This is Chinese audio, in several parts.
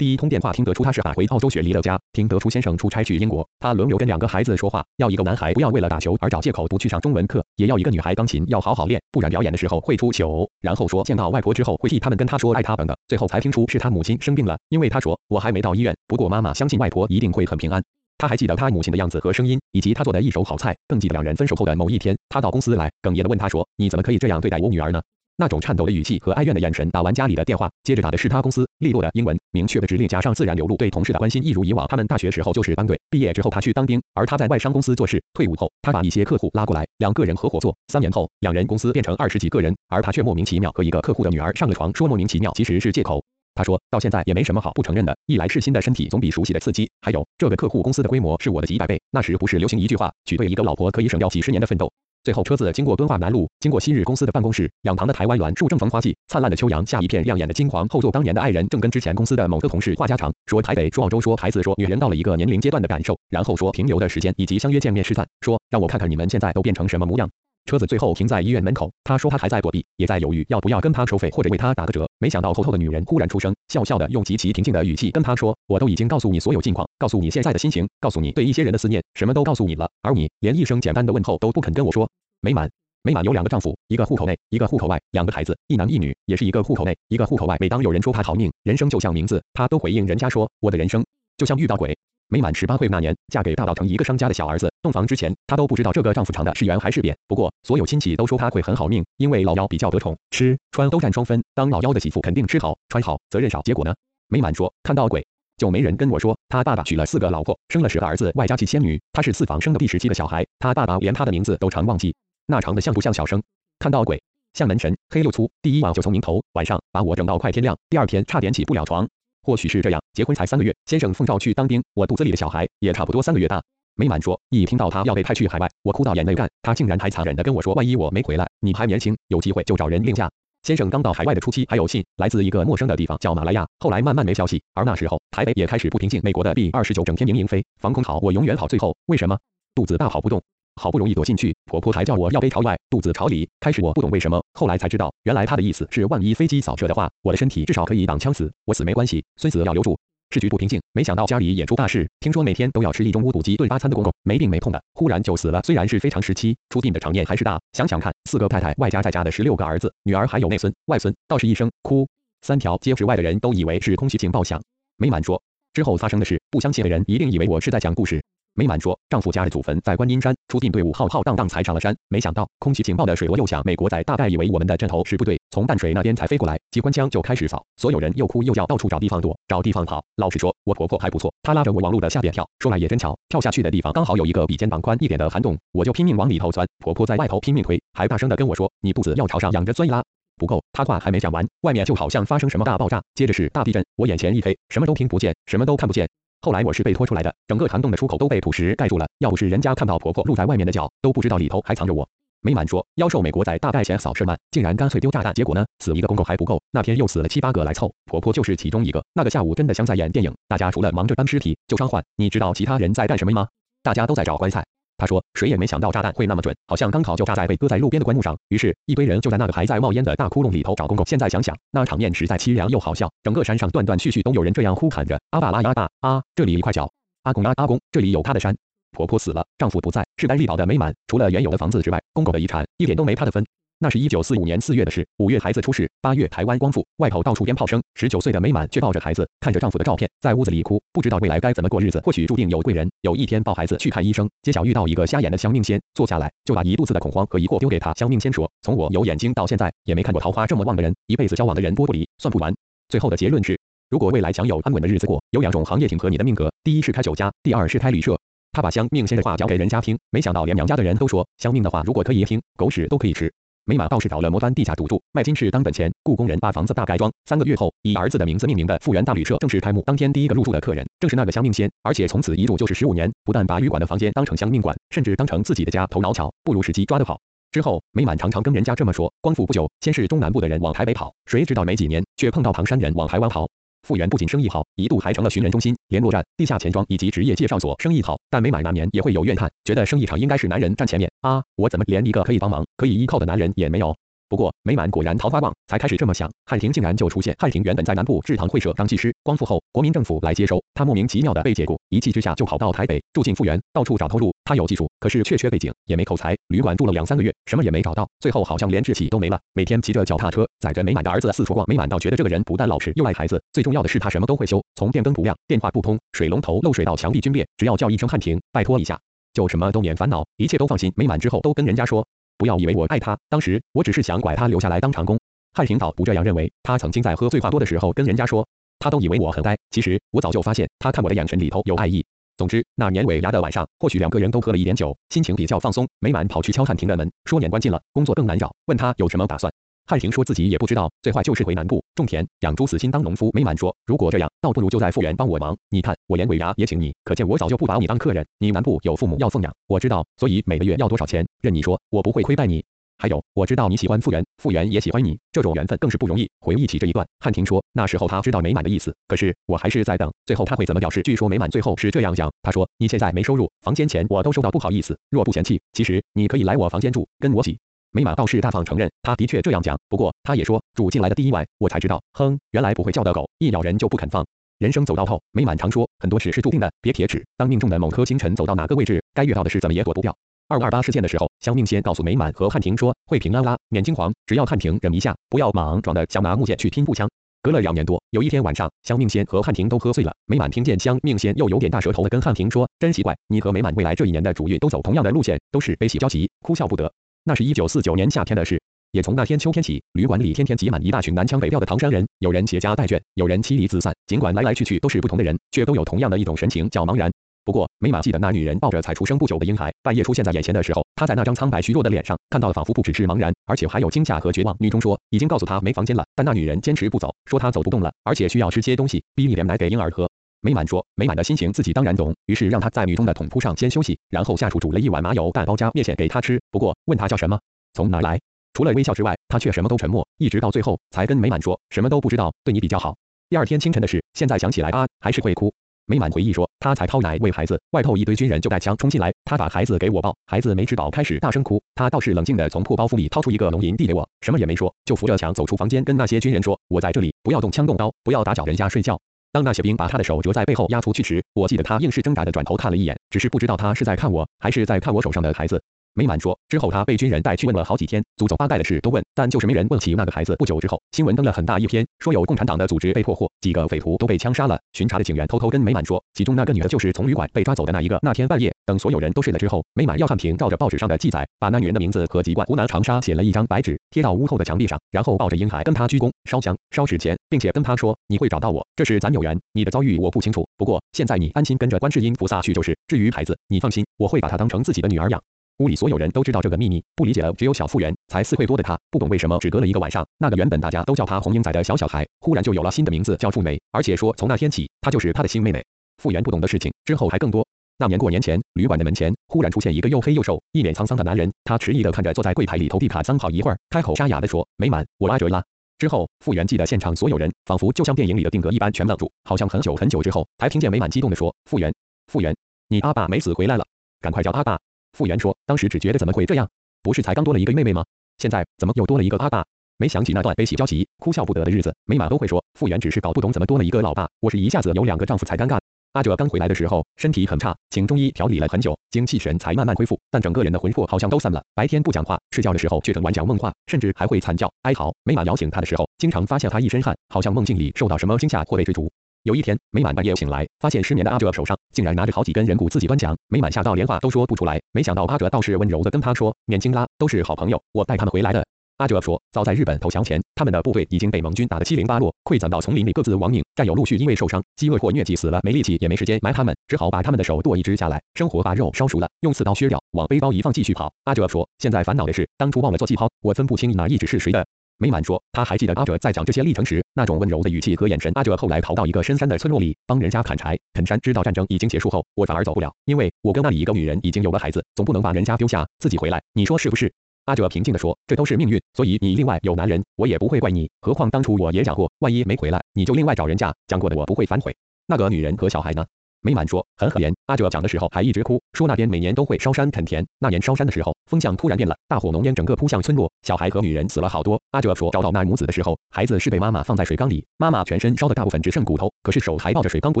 第一通电话听得出他是返回澳洲雪梨的家，听得出先生出差去英国，他轮流跟两个孩子说话，要一个男孩不要为了打球而找借口不去上中文课，也要一个女孩钢琴要好好练，不然表演的时候会出糗。然后说见到外婆之后会替他们跟他说爱他等等，最后才听出是他母亲生病了，因为他说我还没到医院，不过妈妈相信外婆一定会很平安。他还记得他母亲的样子和声音，以及他做的一手好菜，更记得两人分手后的某一天，他到公司来，哽咽的问他说：“你怎么可以这样对待我女儿呢？”那种颤抖的语气和哀怨的眼神。打完家里的电话，接着打的是他公司，利落的英文，明确的指令加上自然流露对同事的关心，一如以往。他们大学时候就是班队，毕业之后他去当兵，而他在外商公司做事，退伍后他把一些客户拉过来，两个人合伙做，三年后两人公司变成二十几个人，而他却莫名其妙和一个客户的女儿上了床，说莫名其妙其实是借口。他说到现在也没什么好不承认的，一来是新的身体总比熟悉的刺激，还有这个客户公司的规模是我的几百倍，那时不是流行一句话，娶对一个老婆可以省掉几十年的奋斗。最后车子经过敦化南路，经过昔日公司的办公室，两旁的台湾栾树正逢花季，灿烂的秋阳下一片亮眼的金黄。后座当年的爱人正跟之前公司的某个同事话家常，说台北，说澳洲，说孩子，说女人到了一个年龄阶段的感受，然后说停留的时间以及相约见面吃饭，说让我看看你们现在都变成什么模样。车子最后停在医院门口，他说他还在躲避，也在犹豫要不要跟他收费或者为他打个折。没想到后头的女人忽然出声，笑笑的用极其平静的语气跟他说：“我都已经告诉你所有近况，告诉你现在的心情，告诉你对一些人的思念，什么都告诉你了，而你连一声简单的问候都不肯跟我说。”美满，美满有两个丈夫，一个户口内，一个户口外，两个孩子，一男一女，也是一个户口内，一个户口外。每当有人说他好命，人生就像名字，他都回应人家说：“我的人生就像遇到鬼。”没满十八岁那年，嫁给大稻城一个商家的小儿子。洞房之前，她都不知道这个丈夫长的是圆还是扁。不过，所有亲戚都说他会很好命，因为老幺比较得宠，吃穿都占双分。当老幺的媳妇肯定吃好穿好，责任少。结果呢？没满说看到鬼，就没人跟我说。他爸爸娶了四个老婆，生了十个儿子，外加七仙女。他是四房生的第十七个小孩，他爸爸连他的名字都常忘记。那长得像不像小生？看到鬼，像门神，黑又粗。第一晚就从明头，晚上把我整到快天亮。第二天差点起不了床。或许是这样，结婚才三个月，先生奉召去当兵，我肚子里的小孩也差不多三个月大。美满说，一听到他要被派去海外，我哭到眼泪干。他竟然还残忍的跟我说，万一我没回来，你还年轻，有机会就找人另嫁。先生刚到海外的初期还有信，来自一个陌生的地方叫马来亚，后来慢慢没消息。而那时候台北也开始不平静，美国的 B 二十九整天营营飞，防空好，我永远好。最后为什么肚子大跑不动？好不容易躲进去，婆婆还叫我要背朝外，肚子朝里。开始我不懂为什么，后来才知道，原来她的意思是，万一飞机扫射的话，我的身体至少可以挡枪死，我死没关系，孙子要留住。市局不平静，没想到家里也出大事。听说每天都要吃一中乌肚鸡炖八餐的公公，没病没痛的，忽然就死了。虽然是非常时期，出殡的场面还是大。想想看，四个太太外加在家的十六个儿子、女儿，还有内孙、外孙，倒是一声哭，三条街之外的人都以为是空袭警报响。没满说，之后发生的事，不相信的人一定以为我是在讲故事。美满说，丈夫家的祖坟在观音山，出殡队伍浩浩荡荡才上了山，没想到空袭警报的水锣又响，美国仔大概以为我们的阵头是部队，从淡水那边才飞过来，机关枪就开始扫，所有人又哭又叫，到处找地方躲，找地方跑。老实说，我婆婆还不错，她拉着我往路的下边跳，说来也真巧，跳下去的地方刚好有一个比肩膀宽一点的涵洞，我就拼命往里头钻，婆婆在外头拼命推，还大声的跟我说，你肚子要朝上仰着钻一拉。不够，她话还没讲完，外面就好像发生什么大爆炸，接着是大地震，我眼前一黑，什么都听不见，什么都看不见。后来我是被拖出来的，整个涵洞的出口都被土石盖住了。要不是人家看到婆婆露在外面的脚，都不知道里头还藏着我。美满说，妖兽美国仔大概嫌扫射慢，竟然干脆丢炸弹。结果呢，死一个公公还不够，那天又死了七八个来凑，婆婆就是其中一个。那个下午真的像在演电影，大家除了忙着搬尸体、救伤患，你知道其他人在干什么吗？大家都在找棺材。他说：“谁也没想到炸弹会那么准，好像刚好就炸在被搁在路边的棺木上。于是，一堆人就在那个还在冒烟的大窟窿里头找公公。现在想想，那场面实在凄凉又好笑。整个山上断断续续都有人这样呼喊着：阿爸拉阿爸啊，这里一块脚。阿公阿阿公，这里有他的山。婆婆死了，丈夫不在，势单力薄的美满，除了原有的房子之外，公公的遗产一点都没他的分。”那是一九四五年四月的事，五月孩子出世，八月台湾光复，外头到处鞭炮声。十九岁的美满却抱着孩子，看着丈夫的照片，在屋子里哭，不知道未来该怎么过日子。或许注定有贵人。有一天抱孩子去看医生，街角遇到一个瞎眼的香命仙，坐下来就把一肚子的恐慌和疑惑丢给他。香命仙说：“从我有眼睛到现在，也没看过桃花这么旺的人，一辈子交往的人多不离，算不完。”最后的结论是，如果未来想有安稳的日子过，有两种行业挺合你的命格，第一是开酒家，第二是开旅社。他把香命仙的话讲给人家听，没想到连娘家的人都说，香命的话如果可以听，狗屎都可以吃。美满倒是找了摩端地下赌注，卖金饰当本钱，雇工人把房子大改装。三个月后，以儿子的名字命名的复原大旅社正式开幕。当天第一个入住的客人正是那个香命仙，而且从此一住就是十五年。不但把旅馆的房间当成香命馆，甚至当成自己的家。头脑巧，不如时机抓得好。之后，美满常常跟人家这么说：光复不久，先是中南部的人往台北跑，谁知道没几年，却碰到唐山人往台湾跑。复原不仅生意好，一度还成了寻人中心、联络站、地下钱庄以及职业介绍所，生意好。但没买难免也会有怨叹，觉得生意场应该是男人站前面啊，我怎么连一个可以帮忙、可以依靠的男人也没有？不过美满果然桃花旺，才开始这么想，汉庭竟然就出现。汉庭原本在南部制糖会社当技师，光复后国民政府来接收，他莫名其妙的被解雇，一气之下就跑到台北住进复原，到处找投入。他有技术，可是却缺背景，也没口才，旅馆住了两三个月，什么也没找到，最后好像连志气都没了，每天骑着脚踏车载着美满的儿子四处逛。美满倒觉得这个人不但老实又爱孩子，最重要的是他什么都会修，从电灯不亮、电话不通、水龙头漏水到墙壁皲裂，只要叫一声汉庭，拜托一下，就什么都免烦恼，一切都放心。美满之后都跟人家说。不要以为我爱他，当时我只是想拐他留下来当长工。汉庭倒不这样认为，他曾经在喝醉话多的时候跟人家说，他都以为我很呆，其实我早就发现他看我的眼神里头有爱意。总之，那年尾牙的晚上，或许两个人都喝了一点酒，心情比较放松。每晚跑去敲汉庭的门，说年关近了，工作更难找，问他有什么打算。汉庭说自己也不知道，最坏就是回南部种田养猪，死心当农夫。美满说，如果这样，倒不如就在复原帮我忙。你看，我连尾牙也请你，可见我早就不把你当客人。你南部有父母要奉养，我知道，所以每个月要多少钱，任你说，我不会亏待你。还有，我知道你喜欢复原，复原也喜欢你，这种缘分更是不容易。回忆起这一段，汉庭说，那时候他知道美满的意思，可是我还是在等，最后他会怎么表示？据说美满最后是这样讲，他说，你现在没收入，房间钱我都收到，不好意思，若不嫌弃，其实你可以来我房间住，跟我挤。美满倒是大方承认，他的确这样讲，不过他也说，住进来的第一晚，我才知道，哼，原来不会叫的狗，一咬人就不肯放。人生走到头，美满常说，很多事是注定的，别铁齿。当命中的某颗星辰走到哪个位置，该遇到的事怎么也躲不掉。二五二八事件的时候，香命仙告诉美满和汉庭说会平安啦，免惊慌，只要汉庭忍一下，不要莽撞的想拿木剑去拼步枪。隔了两年多，有一天晚上，香命仙和汉庭都喝醉了，美满听见香命仙又有点大舌头的跟汉庭说，真奇怪，你和美满未来这一年的主运都走同样的路线，都是悲喜交集，哭笑不得。那是一九四九年夏天的事，也从那天秋天起，旅馆里天天挤满一大群南腔北调的唐山人，有人携家带眷，有人妻离子散。尽管来来去去都是不同的人，却都有同样的一种神情，叫茫然。不过，美满记得那女人抱着才出生不久的婴孩，半夜出现在眼前的时候，她在那张苍白虚弱的脸上看到的仿佛不只是茫然，而且还有惊吓和绝望。女中说已经告诉她没房间了，但那女人坚持不走，说她走不动了，而且需要吃些东西，逼一点奶给婴儿喝。美满说，美满的心情自己当然懂，于是让她在女中的桶铺上先休息，然后下厨煮了一碗麻油蛋包加面线给她吃。不过问她叫什么？从哪来？除了微笑之外，他却什么都沉默，一直到最后才跟美满说什么都不知道，对你比较好。第二天清晨的事，现在想起来啊，还是会哭。美满回忆说，他才掏奶喂孩子，外头一堆军人就带枪冲进来，他把孩子给我抱，孩子没吃饱开始大声哭，他倒是冷静的从破包袱里掏出一个龙银递给我，什么也没说，就扶着墙走出房间，跟那些军人说，我在这里，不要动枪动刀，不要打搅人家睡觉。当那些兵把他的手折在背后压出去时，我记得他硬是挣扎的转头看了一眼，只是不知道他是在看我，还是在看我手上的孩子。美满说，之后他被军人带去问了好几天，祖宗八代的事都问，但就是没人问起那个孩子。不久之后，新闻登了很大一篇，说有共产党的组织被破获，几个匪徒都被枪杀了。巡查的警员偷偷跟美满说，其中那个女的就是从旅馆被抓走的那一个。那天半夜，等所有人都睡了之后，美满要汉庭照着报纸上的记载，把那女人的名字和籍贯、湖南长沙写了一张白纸，贴到屋后的墙壁上，然后抱着婴孩跟他鞠躬、烧香、烧纸钱，并且跟他说，你会找到我，这是咱有缘。你的遭遇我不清楚，不过现在你安心跟着观世音菩萨去就是。至于孩子，你放心，我会把他当成自己的女儿养。屋里所有人都知道这个秘密，不理解的只有小复原，才四岁多的他，不懂为什么只隔了一个晚上，那个原本大家都叫他红英仔的小小孩，忽然就有了新的名字叫富美，而且说从那天起，她就是他的新妹妹。复原不懂的事情之后还更多。那年过年前，旅馆的门前忽然出现一个又黑又瘦、一脸沧桑的男人，他迟疑的看着坐在柜台里投币卡桑好一会儿，开口沙哑的说：“美满，我阿哲啦。”之后，复原记得现场所有人仿佛就像电影里的定格一般全愣住，好像很久很久之后，才听见美满激动的说：“复原，复原，你阿爸没死回来了，赶快叫阿爸。”复原说，当时只觉得怎么会这样？不是才刚多了一个妹妹吗？现在怎么又多了一个阿爸？没想起那段悲喜交集、哭笑不得的日子，每晚都会说，复原只是搞不懂怎么多了一个老爸。我是一下子有两个丈夫才尴尬。阿哲刚回来的时候身体很差，请中医调理了很久，精气神才慢慢恢复，但整个人的魂魄好像都散了。白天不讲话，睡觉的时候却整晚讲梦话，甚至还会惨叫哀嚎。每晚摇醒他的时候，经常发现他一身汗，好像梦境里受到什么惊吓或被追逐。有一天，美满半夜醒来，发现失眠的阿哲手上竟然拿着好几根人骨，自己端详。美满吓到连话都说不出来。没想到阿哲倒是温柔的跟他说：“免惊啦，都是好朋友，我带他们回来的。”阿哲说：“早在日本投降前，他们的部队已经被盟军打得七零八落，溃散到丛林里，各自亡命。战友陆续因为受伤、饥饿或疟疾死了，没力气也没时间埋他们，只好把他们的手剁一只下来，生火把肉烧熟了，用刺刀削掉，往背包一放，继续跑。”阿哲说：“现在烦恼的是，当初忘了做记号，我分不清哪一只是谁的。”美满说，他还记得阿哲在讲这些历程时那种温柔的语气和眼神。阿哲后来逃到一个深山的村落里，帮人家砍柴、啃山。知道战争已经结束后，我反而走不了，因为我跟那里一个女人已经有了孩子，总不能把人家丢下，自己回来。你说是不是？阿哲平静地说，这都是命运，所以你另外有男人，我也不会怪你。何况当初我也讲过，万一没回来，你就另外找人家。讲过的我不会反悔。那个女人和小孩呢？美满说很可怜。阿哲讲的时候还一直哭，说那边每年都会烧山垦田，那年烧山的时候风向突然变了，大火浓烟整个扑向村落，小孩和女人死了好多。阿哲说找到那母子的时候，孩子是被妈妈放在水缸里，妈妈全身烧的大部分只剩骨头，可是手还抱着水缸不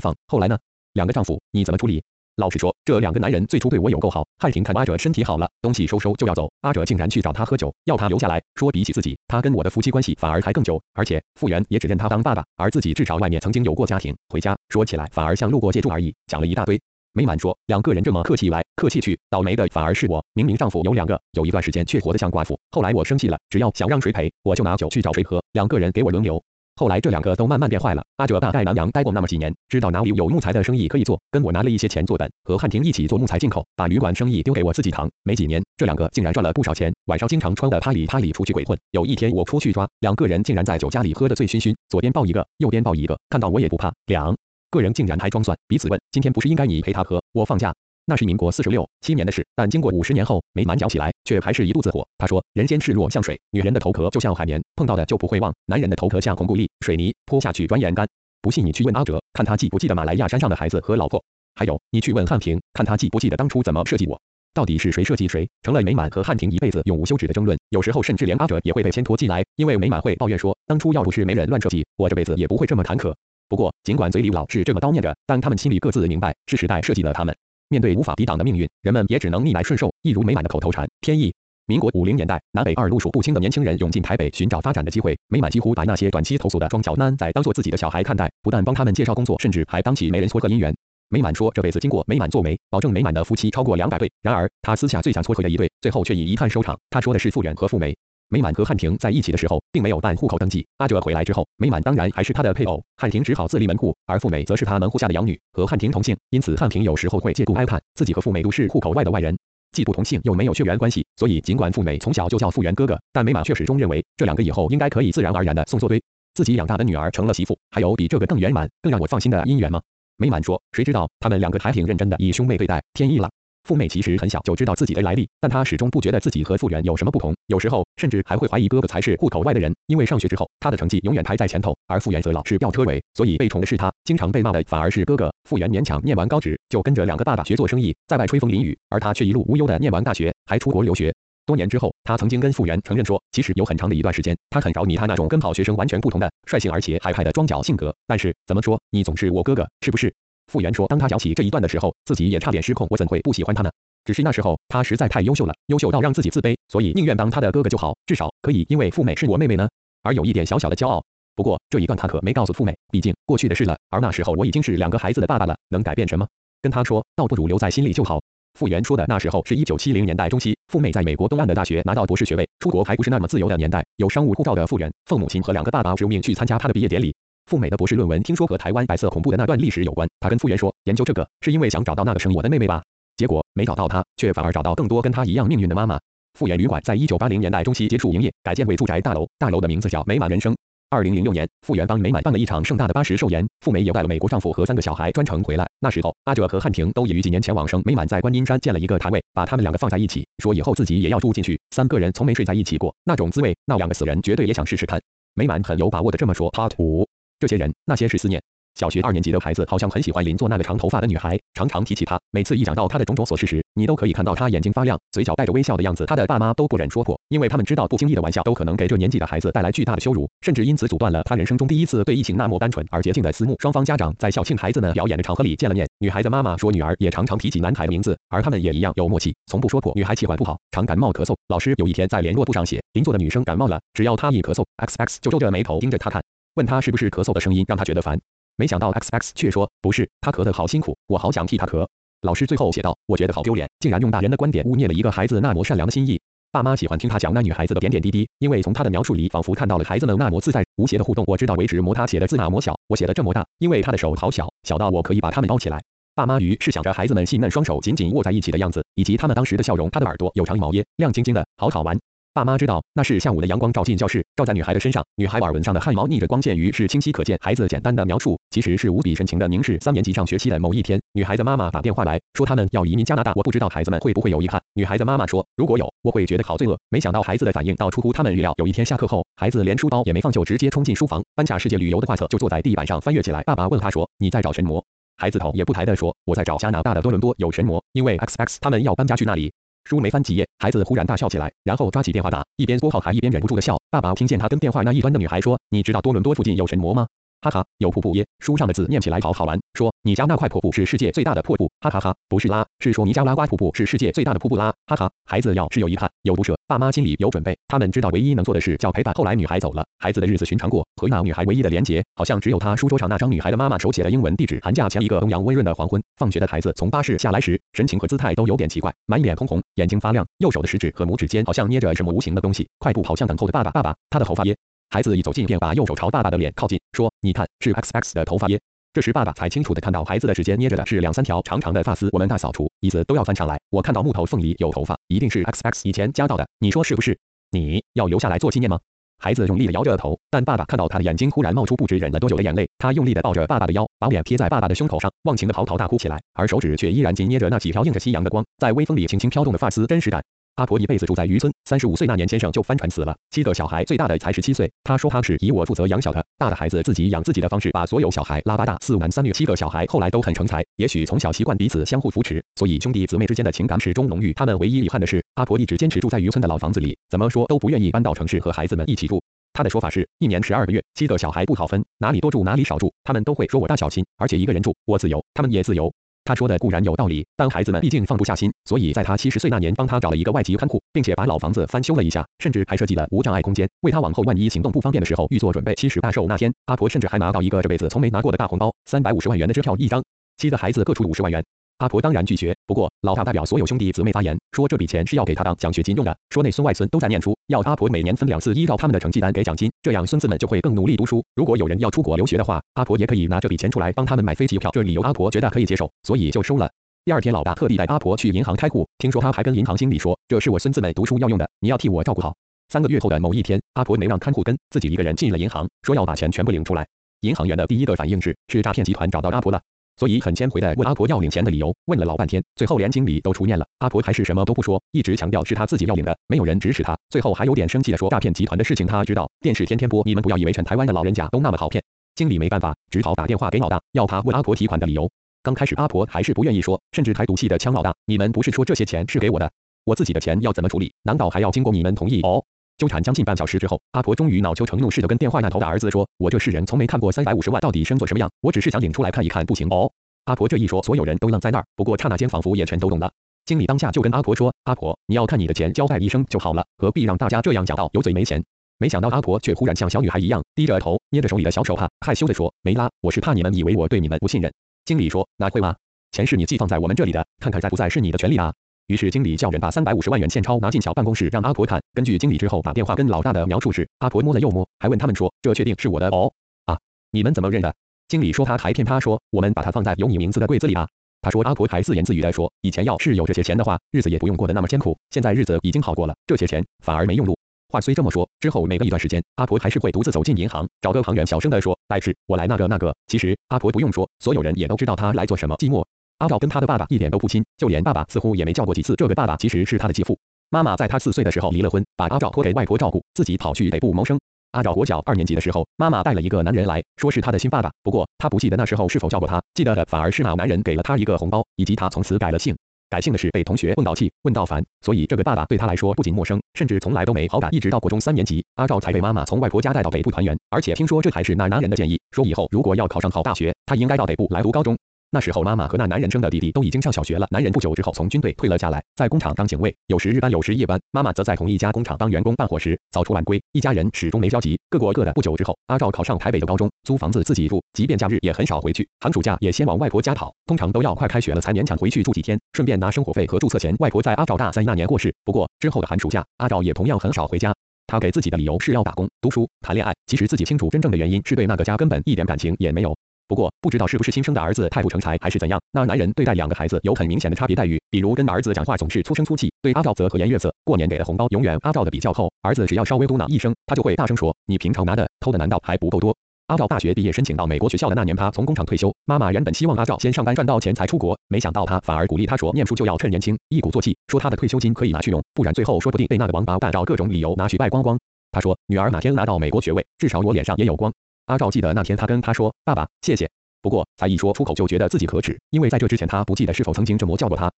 放。后来呢？两个丈夫你怎么处理？老实说，这两个男人最初对我有够好。汉庭看阿哲身体好了，东西收收就要走，阿哲竟然去找他喝酒，要他留下来，说比起自己，他跟我的夫妻关系反而还更久，而且傅园也只认他当爸爸，而自己至少外面曾经有过家庭。回家说起来反而像路过借住而已，讲了一大堆。美满说，两个人这么客气来客气去，倒霉的反而是我。明明丈夫有两个，有一段时间却活得像寡妇，后来我生气了，只要想让谁陪，我就拿酒去找谁喝，两个人给我轮流。后来这两个都慢慢变坏了。阿哲大概南洋待过那么几年，知道哪里有木材的生意可以做，跟我拿了一些钱做本，和汉庭一起做木材进口，把旅馆生意丢给我自己扛。没几年，这两个竟然赚了不少钱，晚上经常穿的啪里啪里出去鬼混。有一天我出去抓，两个人竟然在酒家里喝得醉醺醺，左边抱一个，右边抱一个，看到我也不怕，两个人竟然还装蒜，彼此问：今天不是应该你陪他喝，我放假？那是民国四十六七年的事，但经过五十年后，没满搅起来，却还是一肚子火。他说：“人间事若像水，女人的头壳就像海绵，碰到的就不会忘；男人的头壳像红布粒，水泥泼下去转眼干。不信你去问阿哲，看他记不记得马来亚山上的孩子和老婆。还有，你去问汉平，看他记不记得当初怎么设计我。到底是谁设计谁，成了美满和汉平一辈子永无休止的争论。有时候甚至连阿哲也会被牵拖进来，因为美满会抱怨说，当初要不是没人乱设计，我这辈子也不会这么坎坷。不过，尽管嘴里老是这么叨念着，但他们心里各自明白，是时代设计了他们。”面对无法抵挡的命运，人们也只能逆来顺受。一如美满的口头禅：天意。民国五零年代，南北二路数不清的年轻人涌进台北寻找发展的机会。美满几乎把那些短期投诉的庄脚男仔当做自己的小孩看待，不但帮他们介绍工作，甚至还当起媒人撮合姻缘。美满说，这辈子经过美满做媒，保证美满的夫妻超过两百对。然而，他私下最想撮合的一对，最后却以遗憾收场。他说的是傅远和傅梅。美满和汉庭在一起的时候，并没有办户口登记。阿哲回来之后，美满当然还是他的配偶，汉庭只好自立门户，而富美则是他门户下的养女，和汉庭同姓，因此汉庭有时候会借故哀叹自己和富美都是户口外的外人，既不同姓又没有血缘关系，所以尽管富美从小就叫富源哥哥，但美满却始终认为这两个以后应该可以自然而然的送作堆，自己养大的女儿成了媳妇，还有比这个更圆满、更让我放心的姻缘吗？美满说，谁知道他们两个还挺认真的，以兄妹对待，天意了。富美其实很小就知道自己的来历，但她始终不觉得自己和傅源有什么不同，有时候甚至还会怀疑哥哥才是户口外的人。因为上学之后，他的成绩永远排在前头，而傅源则老是吊车尾，所以被宠的是他，经常被骂的反而是哥哥。傅源勉强念完高职，就跟着两个爸爸学做生意，在外吹风淋雨，而他却一路无忧的念完大学，还出国留学。多年之后，他曾经跟傅源承认说，其实有很长的一段时间，他很着迷他那种跟好学生完全不同的率性而且海派的装脚性格。但是怎么说，你总是我哥哥，是不是？傅源说，当他讲起这一段的时候，自己也差点失控。我怎会不喜欢他呢？只是那时候他实在太优秀了，优秀到让自己自卑，所以宁愿当他的哥哥就好，至少可以因为富美是我妹妹呢，而有一点小小的骄傲。不过这一段他可没告诉富美，毕竟过去的事了。而那时候我已经是两个孩子的爸爸了，能改变什么？跟他说，倒不如留在心里就好。傅源说的那时候是一九七零年代中期，富美在美国东岸的大学拿到博士学位，出国还不是那么自由的年代。有商务护照的傅源，奉母亲和两个爸爸之命去参加他的毕业典礼。富美的博士论文听说和台湾白色恐怖的那段历史有关，他跟傅源说，研究这个是因为想找到那个生我的妹妹吧。结果没找到她，却反而找到更多跟她一样命运的妈妈。富源旅馆在一九八零年代中期结束营业，改建为住宅大楼，大楼的名字叫美满人生。二零零六年，富源帮美满办了一场盛大的八十寿宴，富美也带了美国丈夫和三个小孩专程回来。那时候，阿哲和汉庭都已于几年前往生。美满在观音山建了一个牌位，把他们两个放在一起，说以后自己也要住进去。三个人从没睡在一起过，那种滋味，那两个死人绝对也想试试看。美满很有把握的这么说。Part 五，这些人，那些是思念。小学二年级的孩子好像很喜欢邻座那个长头发的女孩，常常提起她。每次一讲到她的种种琐事时，你都可以看到她眼睛发亮，嘴角带着微笑的样子。她的爸妈都不忍说破，因为他们知道不经意的玩笑都可能给这年纪的孩子带来巨大的羞辱，甚至因此阻断了他人生中第一次对异性那么单纯而洁净的思慕。双方家长在校庆孩子们表演的场合里见了面，女孩的妈妈说女儿也常常提起男孩的名字，而他们也一样有默契，从不说破。女孩气管不好，常感冒咳嗽。老师有一天在联络簿上写，邻座的女生感冒了，只要她一咳嗽，X X 就皱着眉头盯着她看，问他是不是咳嗽的声音让他觉得烦。没想到 X X 却说不是，他咳得好辛苦，我好想替他咳。老师最后写道，我觉得好丢脸，竟然用大人的观点污蔑了一个孩子那么善良的心意。爸妈喜欢听他讲那女孩子的点点滴滴，因为从他的描述里仿佛看到了孩子们那么自在无邪的互动。我知道为止磨他写的字那么小，我写的这么大，因为他的手好小，小到我可以把他们包起来。爸妈于是想着孩子们细嫩双手紧紧握在一起的样子，以及他们当时的笑容。他的耳朵有长毛耶，亮晶晶的，好好玩。爸妈知道那是下午的阳光照进教室，照在女孩的身上，女孩耳纹上的汗毛逆着光线，于是清晰可见。孩子简单的描述，其实是无比深情的凝视。三年级上学期的某一天，女孩的妈妈打电话来说，他们要移民加拿大。我不知道孩子们会不会有遗憾。女孩的妈妈说，如果有，我会觉得好罪恶。没想到孩子的反应倒出乎他们预料。有一天下课后，孩子连书包也没放，就直接冲进书房，搬下世界旅游的画册，就坐在地板上翻阅起来。爸爸问他说，你在找神魔？孩子头也不抬的说：“我在找加拿大的多伦多有神魔，因为 X X 他们要搬家去那里。”书没翻几页，孩子忽然大笑起来，然后抓起电话打，一边拨号还一边忍不住的笑。爸爸听见他跟电话那一端的女孩说：“你知道多伦多附近有神魔吗？”哈哈，有瀑布耶！书上的字念起来好好玩。说你家那块瀑布是世界最大的瀑布，哈哈哈，不是啦，是说尼加拉瓜瀑布是世界最大的瀑布啦，哈哈。孩子要是有遗憾，有不舍，爸妈心里有准备，他们知道唯一能做的事叫陪伴。后来女孩走了，孩子的日子寻常过，和那女孩唯一的连结，好像只有他书桌上那张女孩的妈妈手写的英文地址。寒假前一个东阳温润的黄昏，放学的孩子从巴士下来时，神情和姿态都有点奇怪，满脸通红，眼睛发亮，右手的食指和拇指间好像捏着什么无形的东西，快步跑向等候的爸爸。爸爸，他的头发耶。孩子一走近，便把右手朝爸爸的脸靠近，说：“你看，是 X X 的头发耶。”这时，爸爸才清楚的看到孩子的指尖捏着的是两三条长长的发丝。我们大扫除，椅子都要翻上来。我看到木头缝里有头发，一定是 X X 以前夹到的。你说是不是？你要留下来做纪念吗？孩子用力的摇着头，但爸爸看到他的眼睛忽然冒出不知忍了多久的眼泪。他用力的抱着爸爸的腰，把脸贴在爸爸的胸口上，忘情的嚎啕大哭起来，而手指却依然紧捏着那几条映着夕阳的光，在微风里轻轻飘动的发丝，真实感。阿婆一辈子住在渔村，三十五岁那年先生就翻船死了，七个小孩最大的才十七岁。他说他是以我负责养小的，大的孩子自己养自己的方式把所有小孩拉巴大，四男三女，七个小孩后来都很成才。也许从小习惯彼此相互扶持，所以兄弟姊妹之间的情感始终浓郁。他们唯一遗憾的是，阿婆一直坚持住在渔村的老房子里，怎么说都不愿意搬到城市和孩子们一起住。他的说法是一年十二个月，七个小孩不好分，哪里多住哪里少住，他们都会说我大小心，而且一个人住我自由，他们也自由。他说的固然有道理，但孩子们毕竟放不下心，所以在他七十岁那年，帮他找了一个外籍看护，并且把老房子翻修了一下，甚至还设计了无障碍空间，为他往后万一行动不方便的时候预做准备。七十大寿那天，阿婆甚至还拿到一个这辈子从没拿过的大红包，三百五十万元的支票一张，七个孩子各出五十万元。阿婆当然拒绝，不过老大代表所有兄弟姊妹发言，说这笔钱是要给他当奖学金用的，说内孙外孙都在念书，要阿婆每年分两次依照他们的成绩单给奖金，这样孙子们就会更努力读书。如果有人要出国留学的话，阿婆也可以拿这笔钱出来帮他们买飞机票。这理由阿婆觉得可以接受，所以就收了。第二天，老大特地带阿婆去银行开户，听说他还跟银行经理说：“这是我孙子们读书要用的，你要替我照顾好。”三个月后的某一天，阿婆没让看护跟，自己一个人进了银行，说要把钱全部领出来。银行员的第一个反应是：是诈骗集团找到阿婆了，所以很谦回的问阿婆要领钱的理由，问了老半天，最后连经理都出面了，阿婆还是什么都不说，一直强调是他自己要领的，没有人指使他。最后还有点生气的说：“诈骗集团的事情他知道，电视天天播，你们不要以为全台湾的老人家都那么好骗。”经理没办法，只好打电话给老大，要他问阿婆提款的理由。刚开始阿婆还是不愿意说，甚至还赌气的呛老大：“你们不是说这些钱是给我的，我自己的钱要怎么处理？难道还要经过你们同意？”哦，纠缠将近半小时之后，阿婆终于恼羞成怒似的跟电话那头的儿子说：“我这世人从没看过三百五十万到底生做什么样，我只是想领出来看一看，不行哦。”阿婆这一说，所有人都愣在那儿，不过刹那间仿佛也全都懂了。经理当下就跟阿婆说：“阿婆，你要看你的钱，交代一声就好了，何必让大家这样讲到有嘴没钱？”没想到阿婆却忽然像小女孩一样低着头，捏着手里的小手帕，害羞地说：“没啦，我是怕你们以为我对你们不信任。”经理说：“哪会吗？”钱是你寄放在我们这里的，看看在不在是你的权利啊。于是经理叫人把三百五十万元现钞拿进小办公室让阿婆看。根据经理之后打电话跟老大的描述是，阿婆摸了又摸，还问他们说，这确定是我的哦？啊，你们怎么认的？经理说他还骗他说，我们把它放在有你名字的柜子里啊。他说阿婆还自言自语的说，以前要是有这些钱的话，日子也不用过得那么艰苦。现在日子已经好过了，这些钱反而没用路。话虽这么说，之后每隔一段时间，阿婆还是会独自走进银行，找个行员小声的说，来事，我来那个那个。其实阿婆不用说，所有人也都知道她来做什么。寂寞。阿照跟他的爸爸一点都不亲，就连爸爸似乎也没叫过几次。这个爸爸其实是他的继父。妈妈在他四岁的时候离了婚，把阿照托给外婆照顾，自己跑去北部谋生。阿照国小二年级的时候，妈妈带了一个男人来说是他的新爸爸，不过他不记得那时候是否叫过他，记得的反而是那男人给了他一个红包，以及他从此改了姓。改姓的事被同学问到气，问到烦，所以这个爸爸对他来说不仅陌生，甚至从来都没好感。一直到国中三年级，阿照才被妈妈从外婆家带到北部团圆，而且听说这还是那男人的建议，说以后如果要考上好大学，他应该到北部来读高中。那时候，妈妈和那男人生的弟弟都已经上小学了。男人不久之后从军队退了下来，在工厂当警卫，有时日班，有时夜班。妈妈则在同一家工厂当员工，办伙食，早出晚归，一家人始终没交集，各过各的。不久之后，阿照考上台北的高中，租房子自己住，即便假日也很少回去，寒暑假也先往外婆家跑，通常都要快开学了才勉强回去住几天，顺便拿生活费和注册钱。外婆在阿照大三那年过世，不过之后的寒暑假，阿照也同样很少回家。他给自己的理由是要打工、读书、谈恋爱，其实自己清楚真正的原因是对那个家根本一点感情也没有。不过不知道是不是亲生的儿子太不成才，还是怎样，那男人对待两个孩子有很明显的差别待遇。比如跟儿子讲话总是粗声粗气，对阿赵则和颜悦色。过年给的红包永远阿赵的比较厚，儿子只要稍微嘟囔一声，他就会大声说：“你平常拿的偷的难道还不够多？”阿赵大学毕业申请到美国学校的那年，他从工厂退休，妈妈原本希望阿赵先上班赚到钱才出国，没想到他反而鼓励他说：“念书就要趁年轻，一鼓作气，说他的退休金可以拿去用，不然最后说不定被那个王八蛋找各种理由拿去败光光。”他说：“女儿哪天拿到美国学位，至少我脸上也有光。”阿照记得那天他跟他说：“爸爸，谢谢。”不过才一说出口就觉得自己可耻，因为在这之前他不记得是否曾经这么叫过他。